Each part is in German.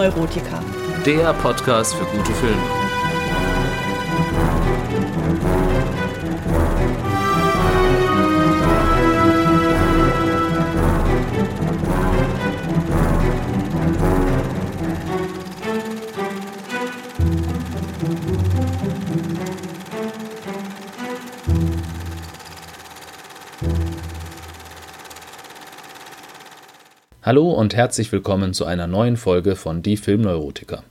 Filmneurotiker. Der Podcast für gute Filme. Hallo und herzlich willkommen zu einer neuen Folge von Die Filmneurotiker.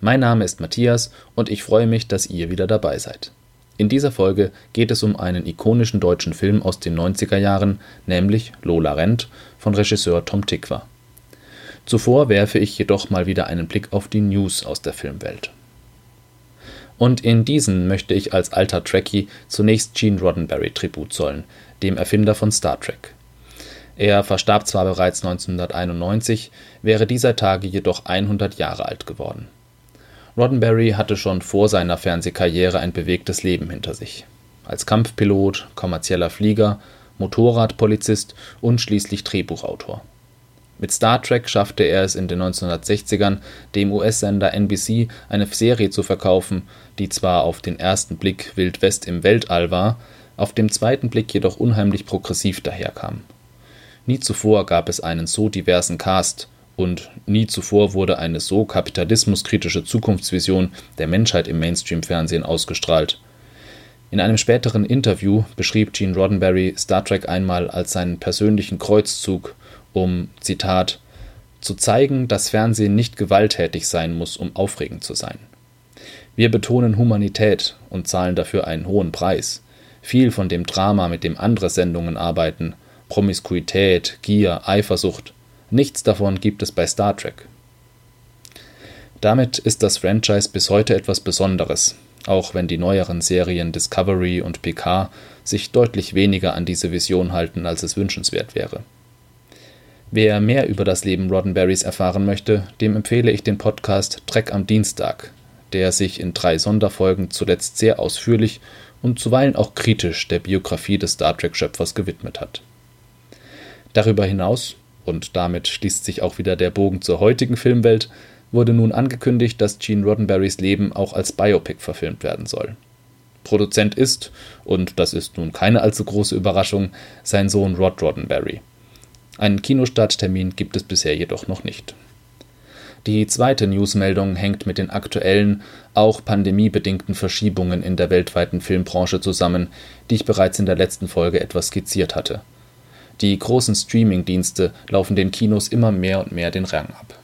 Mein Name ist Matthias und ich freue mich, dass ihr wieder dabei seid. In dieser Folge geht es um einen ikonischen deutschen Film aus den 90er Jahren, nämlich Lola Rent von Regisseur Tom Tikva. Zuvor werfe ich jedoch mal wieder einen Blick auf die News aus der Filmwelt. Und in diesen möchte ich als alter Trekkie zunächst Gene Roddenberry Tribut zollen, dem Erfinder von Star Trek. Er verstarb zwar bereits 1991, wäre dieser Tage jedoch 100 Jahre alt geworden. Roddenberry hatte schon vor seiner Fernsehkarriere ein bewegtes Leben hinter sich. Als Kampfpilot, kommerzieller Flieger, Motorradpolizist und schließlich Drehbuchautor. Mit Star Trek schaffte er es in den 1960ern, dem US-Sender NBC eine Serie zu verkaufen, die zwar auf den ersten Blick Wild West im Weltall war, auf dem zweiten Blick jedoch unheimlich progressiv daherkam. Nie zuvor gab es einen so diversen Cast und nie zuvor wurde eine so kapitalismuskritische Zukunftsvision der Menschheit im Mainstream-Fernsehen ausgestrahlt. In einem späteren Interview beschrieb Gene Roddenberry Star Trek einmal als seinen persönlichen Kreuzzug, um, Zitat, zu zeigen, dass Fernsehen nicht gewalttätig sein muss, um aufregend zu sein. Wir betonen Humanität und zahlen dafür einen hohen Preis. Viel von dem Drama, mit dem andere Sendungen arbeiten, Promiskuität, Gier, Eifersucht. Nichts davon gibt es bei Star Trek. Damit ist das Franchise bis heute etwas Besonderes, auch wenn die neueren Serien Discovery und PK sich deutlich weniger an diese Vision halten, als es wünschenswert wäre. Wer mehr über das Leben Roddenberrys erfahren möchte, dem empfehle ich den Podcast Trek am Dienstag, der sich in drei Sonderfolgen zuletzt sehr ausführlich und zuweilen auch kritisch der Biografie des Star Trek-Schöpfers gewidmet hat. Darüber hinaus, und damit schließt sich auch wieder der Bogen zur heutigen Filmwelt, wurde nun angekündigt, dass Gene Roddenberrys Leben auch als Biopic verfilmt werden soll. Produzent ist, und das ist nun keine allzu große Überraschung, sein Sohn Rod Roddenberry. Einen Kinostarttermin gibt es bisher jedoch noch nicht. Die zweite Newsmeldung hängt mit den aktuellen, auch pandemiebedingten Verschiebungen in der weltweiten Filmbranche zusammen, die ich bereits in der letzten Folge etwas skizziert hatte. Die großen Streaming-Dienste laufen den Kinos immer mehr und mehr den Rang ab.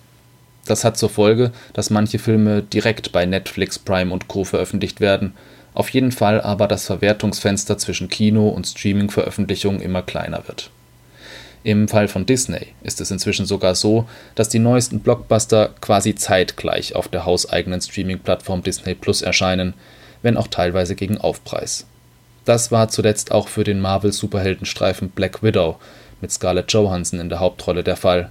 Das hat zur Folge, dass manche Filme direkt bei Netflix, Prime und Co. veröffentlicht werden, auf jeden Fall aber das Verwertungsfenster zwischen Kino- und Streaming-Veröffentlichung immer kleiner wird. Im Fall von Disney ist es inzwischen sogar so, dass die neuesten Blockbuster quasi zeitgleich auf der hauseigenen Streaming-Plattform Disney Plus erscheinen, wenn auch teilweise gegen Aufpreis. Das war zuletzt auch für den Marvel-Superheldenstreifen Black Widow mit Scarlett Johansson in der Hauptrolle der Fall.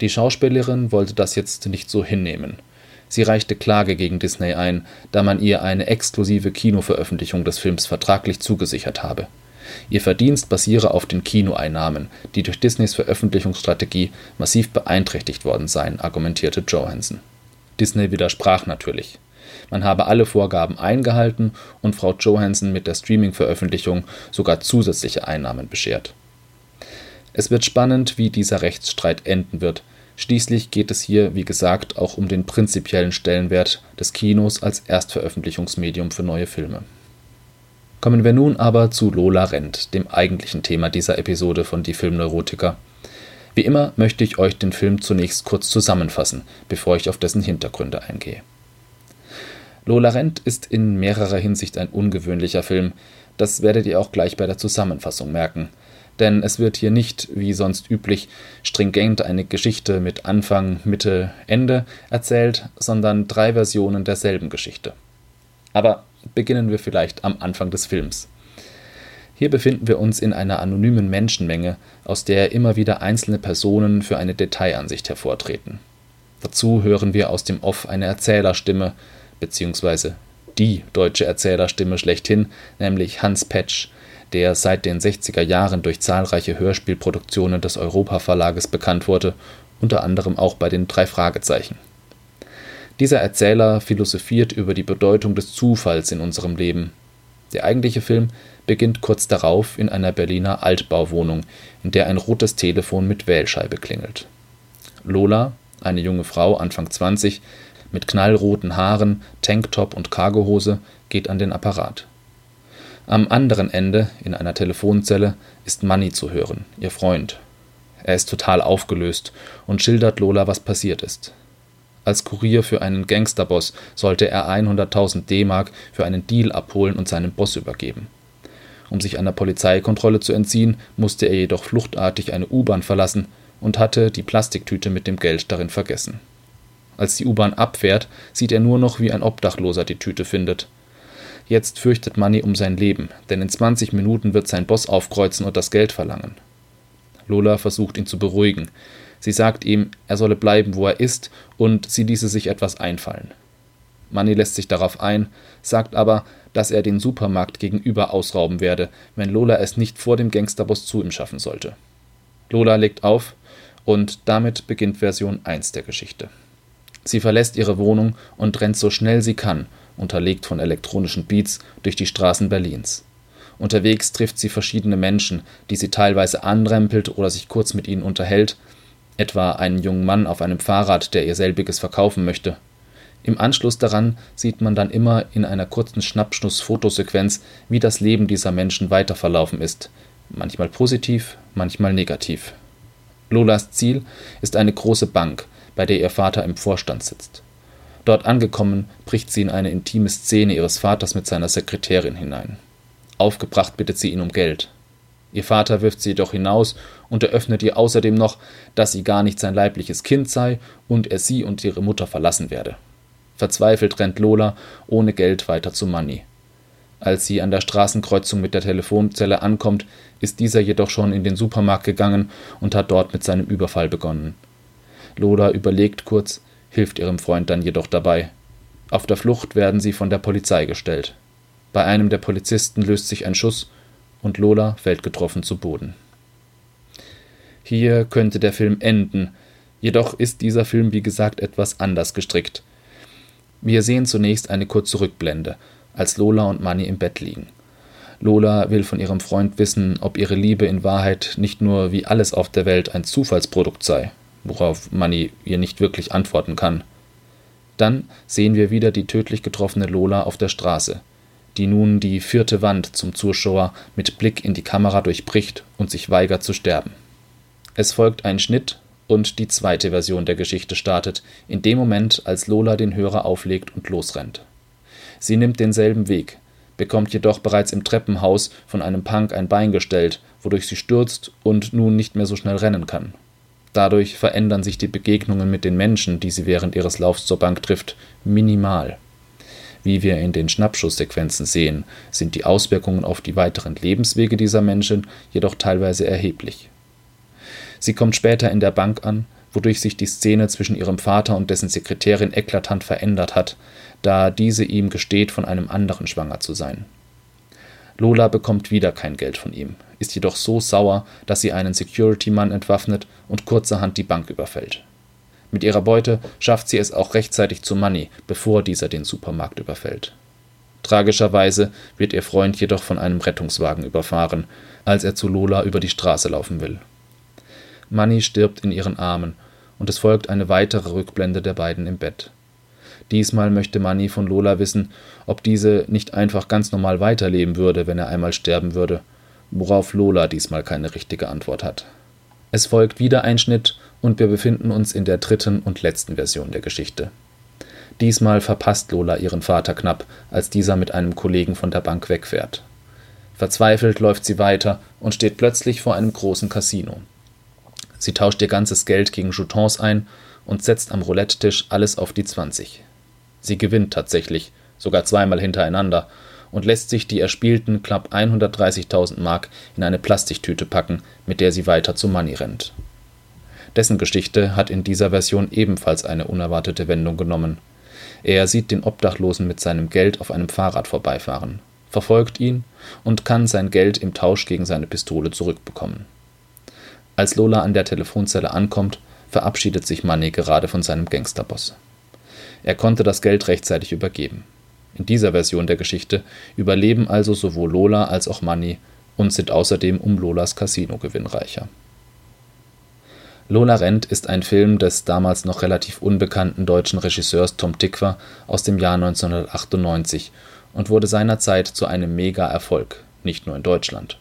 Die Schauspielerin wollte das jetzt nicht so hinnehmen. Sie reichte Klage gegen Disney ein, da man ihr eine exklusive Kinoveröffentlichung des Films vertraglich zugesichert habe. Ihr Verdienst basiere auf den Kinoeinnahmen, die durch Disneys Veröffentlichungsstrategie massiv beeinträchtigt worden seien, argumentierte Johansson. Disney widersprach natürlich. Man habe alle Vorgaben eingehalten und Frau Johansson mit der Streaming-Veröffentlichung sogar zusätzliche Einnahmen beschert. Es wird spannend, wie dieser Rechtsstreit enden wird. Schließlich geht es hier, wie gesagt, auch um den prinzipiellen Stellenwert des Kinos als Erstveröffentlichungsmedium für neue Filme. Kommen wir nun aber zu Lola Rent, dem eigentlichen Thema dieser Episode von Die Filmneurotiker. Wie immer möchte ich euch den Film zunächst kurz zusammenfassen, bevor ich auf dessen Hintergründe eingehe. Lola Rent ist in mehrerer Hinsicht ein ungewöhnlicher Film. Das werdet ihr auch gleich bei der Zusammenfassung merken. Denn es wird hier nicht, wie sonst üblich, stringent eine Geschichte mit Anfang, Mitte, Ende erzählt, sondern drei Versionen derselben Geschichte. Aber beginnen wir vielleicht am Anfang des Films. Hier befinden wir uns in einer anonymen Menschenmenge, aus der immer wieder einzelne Personen für eine Detailansicht hervortreten. Dazu hören wir aus dem Off eine Erzählerstimme, beziehungsweise die deutsche Erzählerstimme schlechthin, nämlich Hans Petsch, der seit den 60er Jahren durch zahlreiche Hörspielproduktionen des Europa Verlages bekannt wurde unter anderem auch bei den drei Fragezeichen. Dieser Erzähler philosophiert über die Bedeutung des Zufalls in unserem Leben. Der eigentliche Film beginnt kurz darauf in einer Berliner Altbauwohnung, in der ein rotes Telefon mit Wählscheibe klingelt. Lola, eine junge Frau Anfang 20, mit knallroten Haaren, Tanktop und Cargohose, geht an den Apparat. Am anderen Ende, in einer Telefonzelle, ist Manny zu hören, ihr Freund. Er ist total aufgelöst und schildert Lola, was passiert ist. Als Kurier für einen Gangsterboss sollte er 100.000 D-Mark für einen Deal abholen und seinem Boss übergeben. Um sich einer Polizeikontrolle zu entziehen, musste er jedoch fluchtartig eine U-Bahn verlassen und hatte die Plastiktüte mit dem Geld darin vergessen. Als die U-Bahn abfährt, sieht er nur noch, wie ein Obdachloser die Tüte findet. Jetzt fürchtet Manny um sein Leben, denn in 20 Minuten wird sein Boss aufkreuzen und das Geld verlangen. Lola versucht ihn zu beruhigen. Sie sagt ihm, er solle bleiben, wo er ist, und sie ließe sich etwas einfallen. Manny lässt sich darauf ein, sagt aber, dass er den Supermarkt gegenüber ausrauben werde, wenn Lola es nicht vor dem Gangsterboss zu ihm schaffen sollte. Lola legt auf und damit beginnt Version 1 der Geschichte. Sie verlässt ihre Wohnung und rennt so schnell sie kann, unterlegt von elektronischen Beats, durch die Straßen Berlins. Unterwegs trifft sie verschiedene Menschen, die sie teilweise anrempelt oder sich kurz mit ihnen unterhält, etwa einen jungen Mann auf einem Fahrrad, der ihr selbiges verkaufen möchte. Im Anschluss daran sieht man dann immer in einer kurzen Schnappschnuss-Fotosequenz, wie das Leben dieser Menschen weiterverlaufen ist, manchmal positiv, manchmal negativ. Lolas Ziel ist eine große Bank, bei der ihr Vater im Vorstand sitzt. Dort angekommen, bricht sie in eine intime Szene ihres Vaters mit seiner Sekretärin hinein. Aufgebracht bittet sie ihn um Geld. Ihr Vater wirft sie jedoch hinaus und eröffnet ihr außerdem noch, dass sie gar nicht sein leibliches Kind sei und er sie und ihre Mutter verlassen werde. Verzweifelt rennt Lola ohne Geld weiter zu Manny. Als sie an der Straßenkreuzung mit der Telefonzelle ankommt, ist dieser jedoch schon in den Supermarkt gegangen und hat dort mit seinem Überfall begonnen. Lola überlegt kurz, hilft ihrem Freund dann jedoch dabei. Auf der Flucht werden sie von der Polizei gestellt. Bei einem der Polizisten löst sich ein Schuss und Lola fällt getroffen zu Boden. Hier könnte der Film enden, jedoch ist dieser Film wie gesagt etwas anders gestrickt. Wir sehen zunächst eine kurze Rückblende, als Lola und Manny im Bett liegen. Lola will von ihrem Freund wissen, ob ihre Liebe in Wahrheit nicht nur wie alles auf der Welt ein Zufallsprodukt sei, worauf Manny ihr nicht wirklich antworten kann. Dann sehen wir wieder die tödlich getroffene Lola auf der Straße, die nun die vierte Wand zum Zuschauer mit Blick in die Kamera durchbricht und sich weigert zu sterben. Es folgt ein Schnitt und die zweite Version der Geschichte startet, in dem Moment, als Lola den Hörer auflegt und losrennt. Sie nimmt denselben Weg, bekommt jedoch bereits im Treppenhaus von einem Punk ein Bein gestellt, wodurch sie stürzt und nun nicht mehr so schnell rennen kann. Dadurch verändern sich die Begegnungen mit den Menschen, die sie während ihres Laufs zur Bank trifft, minimal. Wie wir in den Schnappschusssequenzen sehen, sind die Auswirkungen auf die weiteren Lebenswege dieser Menschen jedoch teilweise erheblich. Sie kommt später in der Bank an, wodurch sich die Szene zwischen ihrem Vater und dessen Sekretärin eklatant verändert hat, da diese ihm gesteht, von einem anderen schwanger zu sein. Lola bekommt wieder kein Geld von ihm, ist jedoch so sauer, dass sie einen Security-Mann entwaffnet und kurzerhand die Bank überfällt. Mit ihrer Beute schafft sie es auch rechtzeitig zu Money, bevor dieser den Supermarkt überfällt. Tragischerweise wird ihr Freund jedoch von einem Rettungswagen überfahren, als er zu Lola über die Straße laufen will. Manny stirbt in ihren Armen und es folgt eine weitere Rückblende der beiden im Bett. Diesmal möchte Manny von Lola wissen, ob diese nicht einfach ganz normal weiterleben würde, wenn er einmal sterben würde, worauf Lola diesmal keine richtige Antwort hat. Es folgt wieder ein Schnitt und wir befinden uns in der dritten und letzten Version der Geschichte. Diesmal verpasst Lola ihren Vater knapp, als dieser mit einem Kollegen von der Bank wegfährt. Verzweifelt läuft sie weiter und steht plötzlich vor einem großen Casino. Sie tauscht ihr ganzes Geld gegen Jetons ein und setzt am Roulette-Tisch alles auf die 20. Sie gewinnt tatsächlich, sogar zweimal hintereinander, und lässt sich die erspielten knapp 130.000 Mark in eine Plastiktüte packen, mit der sie weiter zu Money rennt. Dessen Geschichte hat in dieser Version ebenfalls eine unerwartete Wendung genommen. Er sieht den Obdachlosen mit seinem Geld auf einem Fahrrad vorbeifahren, verfolgt ihn und kann sein Geld im Tausch gegen seine Pistole zurückbekommen. Als Lola an der Telefonzelle ankommt, verabschiedet sich Money gerade von seinem Gangsterboss. Er konnte das Geld rechtzeitig übergeben. In dieser Version der Geschichte überleben also sowohl Lola als auch Money und sind außerdem um Lolas Casino-Gewinn reicher. Lola rennt ist ein Film des damals noch relativ unbekannten deutschen Regisseurs Tom Tykwer aus dem Jahr 1998 und wurde seinerzeit zu einem Mega-Erfolg, nicht nur in Deutschland.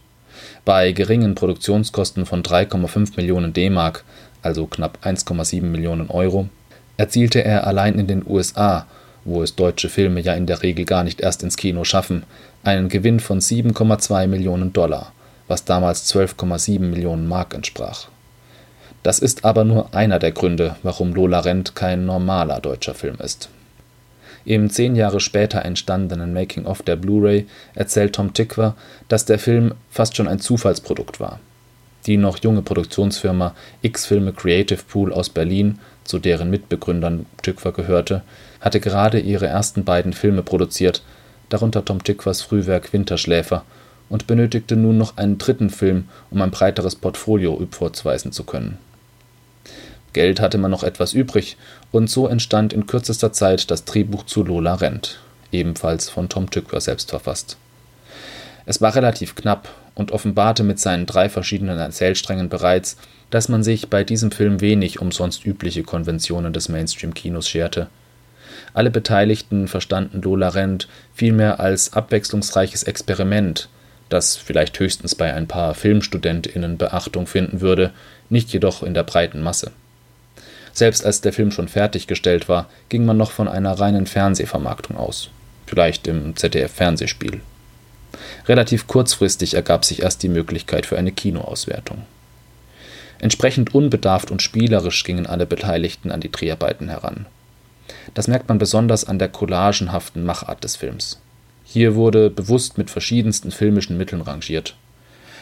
Bei geringen Produktionskosten von 3,5 Millionen D-Mark, also knapp 1,7 Millionen Euro, erzielte er allein in den USA, wo es deutsche Filme ja in der Regel gar nicht erst ins Kino schaffen, einen Gewinn von 7,2 Millionen Dollar, was damals 12,7 Millionen Mark entsprach das ist aber nur einer der Gründe, warum Lola Rent kein normaler deutscher Film ist. Im zehn Jahre später entstandenen Making-of der Blu-ray erzählt Tom Tykwer, dass der Film fast schon ein Zufallsprodukt war. Die noch junge Produktionsfirma X-Filme Creative Pool aus Berlin, zu deren Mitbegründern Tykwer gehörte, hatte gerade ihre ersten beiden Filme produziert, darunter Tom Tykwers Frühwerk Winterschläfer, und benötigte nun noch einen dritten Film, um ein breiteres Portfolio vorzuweisen zu können Geld hatte man noch etwas übrig, und so entstand in kürzester Zeit das Drehbuch zu Lola rennt, ebenfalls von Tom Tykwer selbst verfasst. Es war relativ knapp und offenbarte mit seinen drei verschiedenen Erzählsträngen bereits, dass man sich bei diesem Film wenig um sonst übliche Konventionen des Mainstream-Kinos scherte. Alle Beteiligten verstanden Lola Rent vielmehr als abwechslungsreiches Experiment, das vielleicht höchstens bei ein paar FilmstudentInnen Beachtung finden würde, nicht jedoch in der breiten Masse selbst als der Film schon fertiggestellt war, ging man noch von einer reinen Fernsehvermarktung aus. Vielleicht im ZDF-Fernsehspiel. Relativ kurzfristig ergab sich erst die Möglichkeit für eine Kinoauswertung. Entsprechend unbedarft und spielerisch gingen alle Beteiligten an die Dreharbeiten heran. Das merkt man besonders an der collagenhaften Machart des Films. Hier wurde bewusst mit verschiedensten filmischen Mitteln rangiert.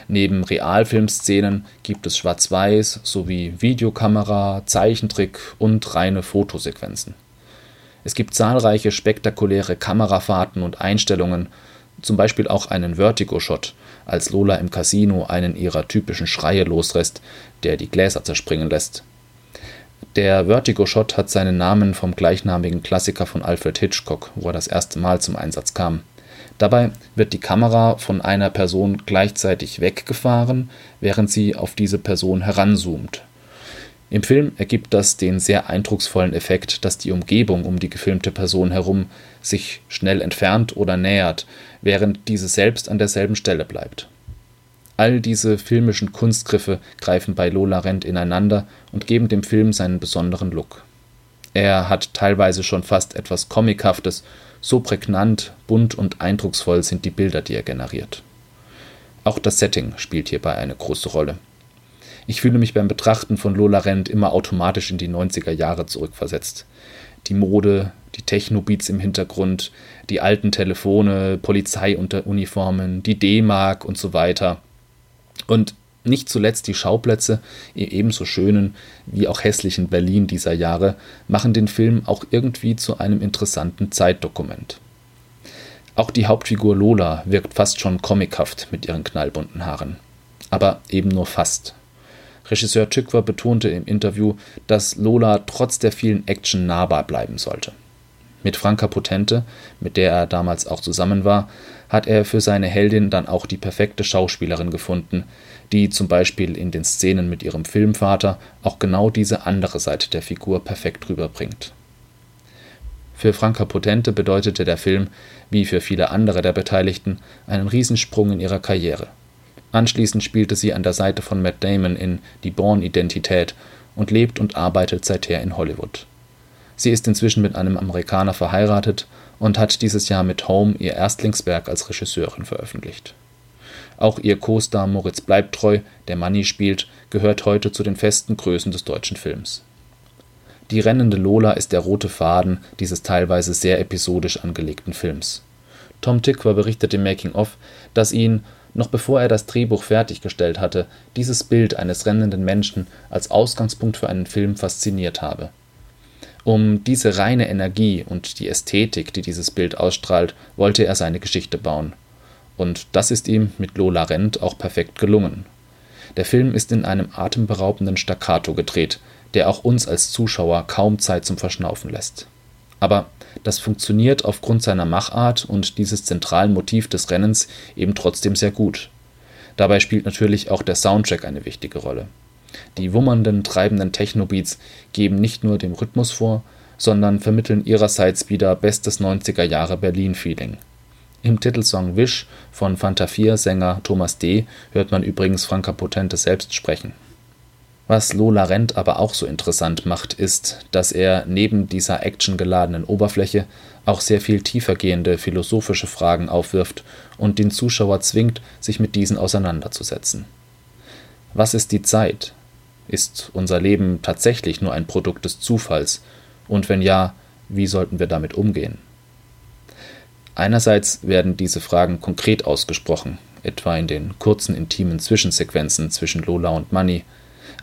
Neben Realfilmszenen gibt es Schwarz-Weiß sowie Videokamera, Zeichentrick und reine Fotosequenzen. Es gibt zahlreiche spektakuläre Kamerafahrten und Einstellungen, zum Beispiel auch einen Vertigo-Shot, als Lola im Casino einen ihrer typischen Schreie loslässt, der die Gläser zerspringen lässt. Der Vertigo-Shot hat seinen Namen vom gleichnamigen Klassiker von Alfred Hitchcock, wo er das erste Mal zum Einsatz kam. Dabei wird die Kamera von einer Person gleichzeitig weggefahren, während sie auf diese Person heranzoomt. Im Film ergibt das den sehr eindrucksvollen Effekt, dass die Umgebung um die gefilmte Person herum sich schnell entfernt oder nähert, während diese selbst an derselben Stelle bleibt. All diese filmischen Kunstgriffe greifen bei Lola Rent ineinander und geben dem Film seinen besonderen Look. Er hat teilweise schon fast etwas Comichaftes so prägnant, bunt und eindrucksvoll sind die Bilder, die er generiert. Auch das Setting spielt hierbei eine große Rolle. Ich fühle mich beim Betrachten von Lola Rent immer automatisch in die 90er Jahre zurückversetzt. Die Mode, die Techno-Beats im Hintergrund, die alten Telefone, Polizeiuniformen, die D-Mark und so weiter. Und nicht zuletzt die Schauplätze im ebenso schönen wie auch hässlichen Berlin dieser Jahre machen den Film auch irgendwie zu einem interessanten Zeitdokument. Auch die Hauptfigur Lola wirkt fast schon comichaft mit ihren knallbunten Haaren. Aber eben nur fast. Regisseur Tückwer betonte im Interview, dass Lola trotz der vielen Action nahbar bleiben sollte. Mit Franka Potente, mit der er damals auch zusammen war, hat er für seine Heldin dann auch die perfekte Schauspielerin gefunden, die zum Beispiel in den Szenen mit ihrem Filmvater auch genau diese andere Seite der Figur perfekt rüberbringt. Für Franka Potente bedeutete der Film, wie für viele andere der Beteiligten, einen Riesensprung in ihrer Karriere. Anschließend spielte sie an der Seite von Matt Damon in Die Bourne-Identität und lebt und arbeitet seither in Hollywood. Sie ist inzwischen mit einem Amerikaner verheiratet und hat dieses Jahr mit Home ihr Erstlingswerk als Regisseurin veröffentlicht auch ihr Co-Star Moritz Bleibtreu, der Manni spielt, gehört heute zu den festen Größen des deutschen Films. Die rennende Lola ist der rote Faden dieses teilweise sehr episodisch angelegten Films. Tom Tykwer berichtet im Making-of, dass ihn, noch bevor er das Drehbuch fertiggestellt hatte, dieses Bild eines rennenden Menschen als Ausgangspunkt für einen Film fasziniert habe. Um diese reine Energie und die Ästhetik, die dieses Bild ausstrahlt, wollte er seine Geschichte bauen und das ist ihm mit Lola Rent auch perfekt gelungen. Der Film ist in einem atemberaubenden Staccato gedreht, der auch uns als Zuschauer kaum Zeit zum Verschnaufen lässt. Aber das funktioniert aufgrund seiner Machart und dieses zentralen Motiv des Rennens eben trotzdem sehr gut. Dabei spielt natürlich auch der Soundtrack eine wichtige Rolle. Die wummernden, treibenden Techno-Beats geben nicht nur den Rhythmus vor, sondern vermitteln ihrerseits wieder bestes 90er Jahre Berlin-Feeling. Im Titelsong Wish von Fanta 4 Sänger Thomas D. hört man übrigens Franka Potente selbst sprechen. Was Lola Rent aber auch so interessant macht, ist, dass er neben dieser actiongeladenen Oberfläche auch sehr viel tiefergehende philosophische Fragen aufwirft und den Zuschauer zwingt, sich mit diesen auseinanderzusetzen. Was ist die Zeit? Ist unser Leben tatsächlich nur ein Produkt des Zufalls? Und wenn ja, wie sollten wir damit umgehen? Einerseits werden diese Fragen konkret ausgesprochen, etwa in den kurzen intimen Zwischensequenzen zwischen Lola und Manny.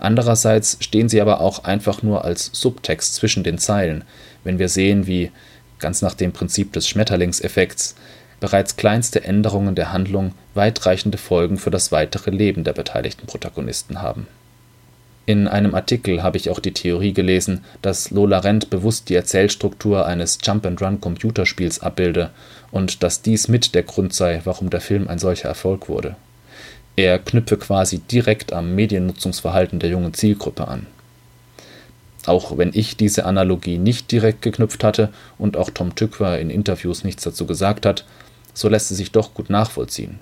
Andererseits stehen sie aber auch einfach nur als Subtext zwischen den Zeilen, wenn wir sehen, wie, ganz nach dem Prinzip des Schmetterlingseffekts, bereits kleinste Änderungen der Handlung weitreichende Folgen für das weitere Leben der beteiligten Protagonisten haben. In einem Artikel habe ich auch die Theorie gelesen, dass Lola Rent bewusst die Erzählstruktur eines Jump-and-Run-Computerspiels abbilde und dass dies mit der Grund sei, warum der Film ein solcher Erfolg wurde. Er knüpfe quasi direkt am Mediennutzungsverhalten der jungen Zielgruppe an. Auch wenn ich diese Analogie nicht direkt geknüpft hatte und auch Tom Tykwer in Interviews nichts dazu gesagt hat, so lässt sie sich doch gut nachvollziehen.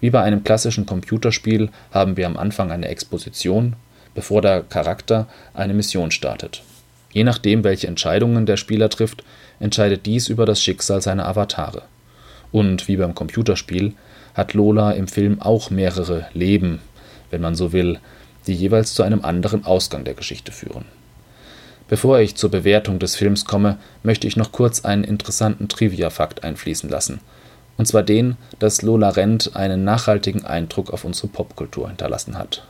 Wie bei einem klassischen Computerspiel haben wir am Anfang eine Exposition, bevor der Charakter eine Mission startet. Je nachdem, welche Entscheidungen der Spieler trifft, entscheidet dies über das Schicksal seiner Avatare. Und wie beim Computerspiel hat Lola im Film auch mehrere Leben, wenn man so will, die jeweils zu einem anderen Ausgang der Geschichte führen. Bevor ich zur Bewertung des Films komme, möchte ich noch kurz einen interessanten Trivia-Fakt einfließen lassen. Und zwar den, dass Lola Rent einen nachhaltigen Eindruck auf unsere Popkultur hinterlassen hat.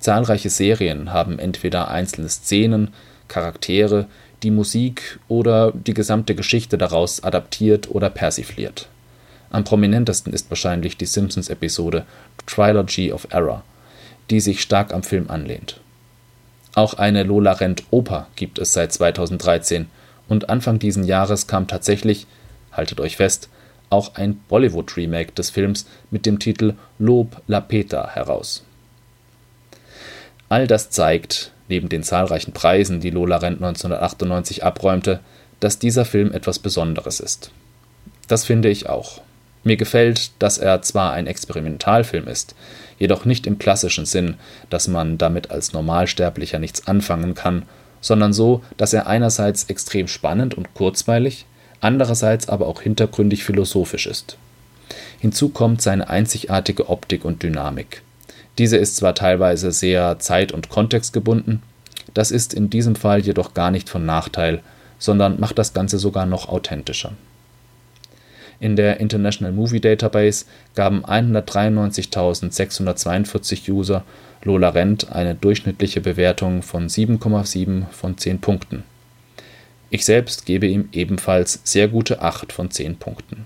Zahlreiche Serien haben entweder einzelne Szenen, Charaktere, die Musik oder die gesamte Geschichte daraus adaptiert oder persifliert. Am prominentesten ist wahrscheinlich die Simpsons-Episode Trilogy of Error, die sich stark am Film anlehnt. Auch eine Lola Rent Oper gibt es seit 2013 und Anfang diesen Jahres kam tatsächlich, haltet euch fest, auch ein Bollywood-Remake des Films mit dem Titel Lob La Peta heraus. All das zeigt, neben den zahlreichen Preisen, die Lola Rent 1998 abräumte, dass dieser Film etwas Besonderes ist. Das finde ich auch. Mir gefällt, dass er zwar ein Experimentalfilm ist, jedoch nicht im klassischen Sinn, dass man damit als Normalsterblicher nichts anfangen kann, sondern so, dass er einerseits extrem spannend und kurzweilig, andererseits aber auch hintergründig philosophisch ist. Hinzu kommt seine einzigartige Optik und Dynamik. Diese ist zwar teilweise sehr zeit- und kontextgebunden, das ist in diesem Fall jedoch gar nicht von Nachteil, sondern macht das Ganze sogar noch authentischer. In der International Movie Database gaben 193.642 User Lola Rent eine durchschnittliche Bewertung von 7,7 von 10 Punkten. Ich selbst gebe ihm ebenfalls sehr gute 8 von 10 Punkten.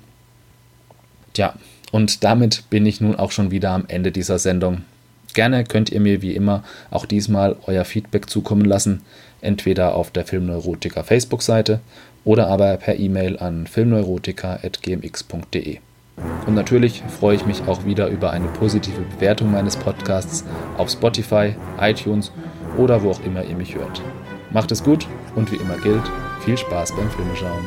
Tja, und damit bin ich nun auch schon wieder am Ende dieser Sendung. Gerne könnt ihr mir wie immer auch diesmal euer Feedback zukommen lassen, entweder auf der Filmneurotiker Facebook-Seite oder aber per E-Mail an filmneurotika.gmx.de. Und natürlich freue ich mich auch wieder über eine positive Bewertung meines Podcasts auf Spotify, iTunes oder wo auch immer ihr mich hört. Macht es gut und wie immer gilt, viel Spaß beim Filmeschauen.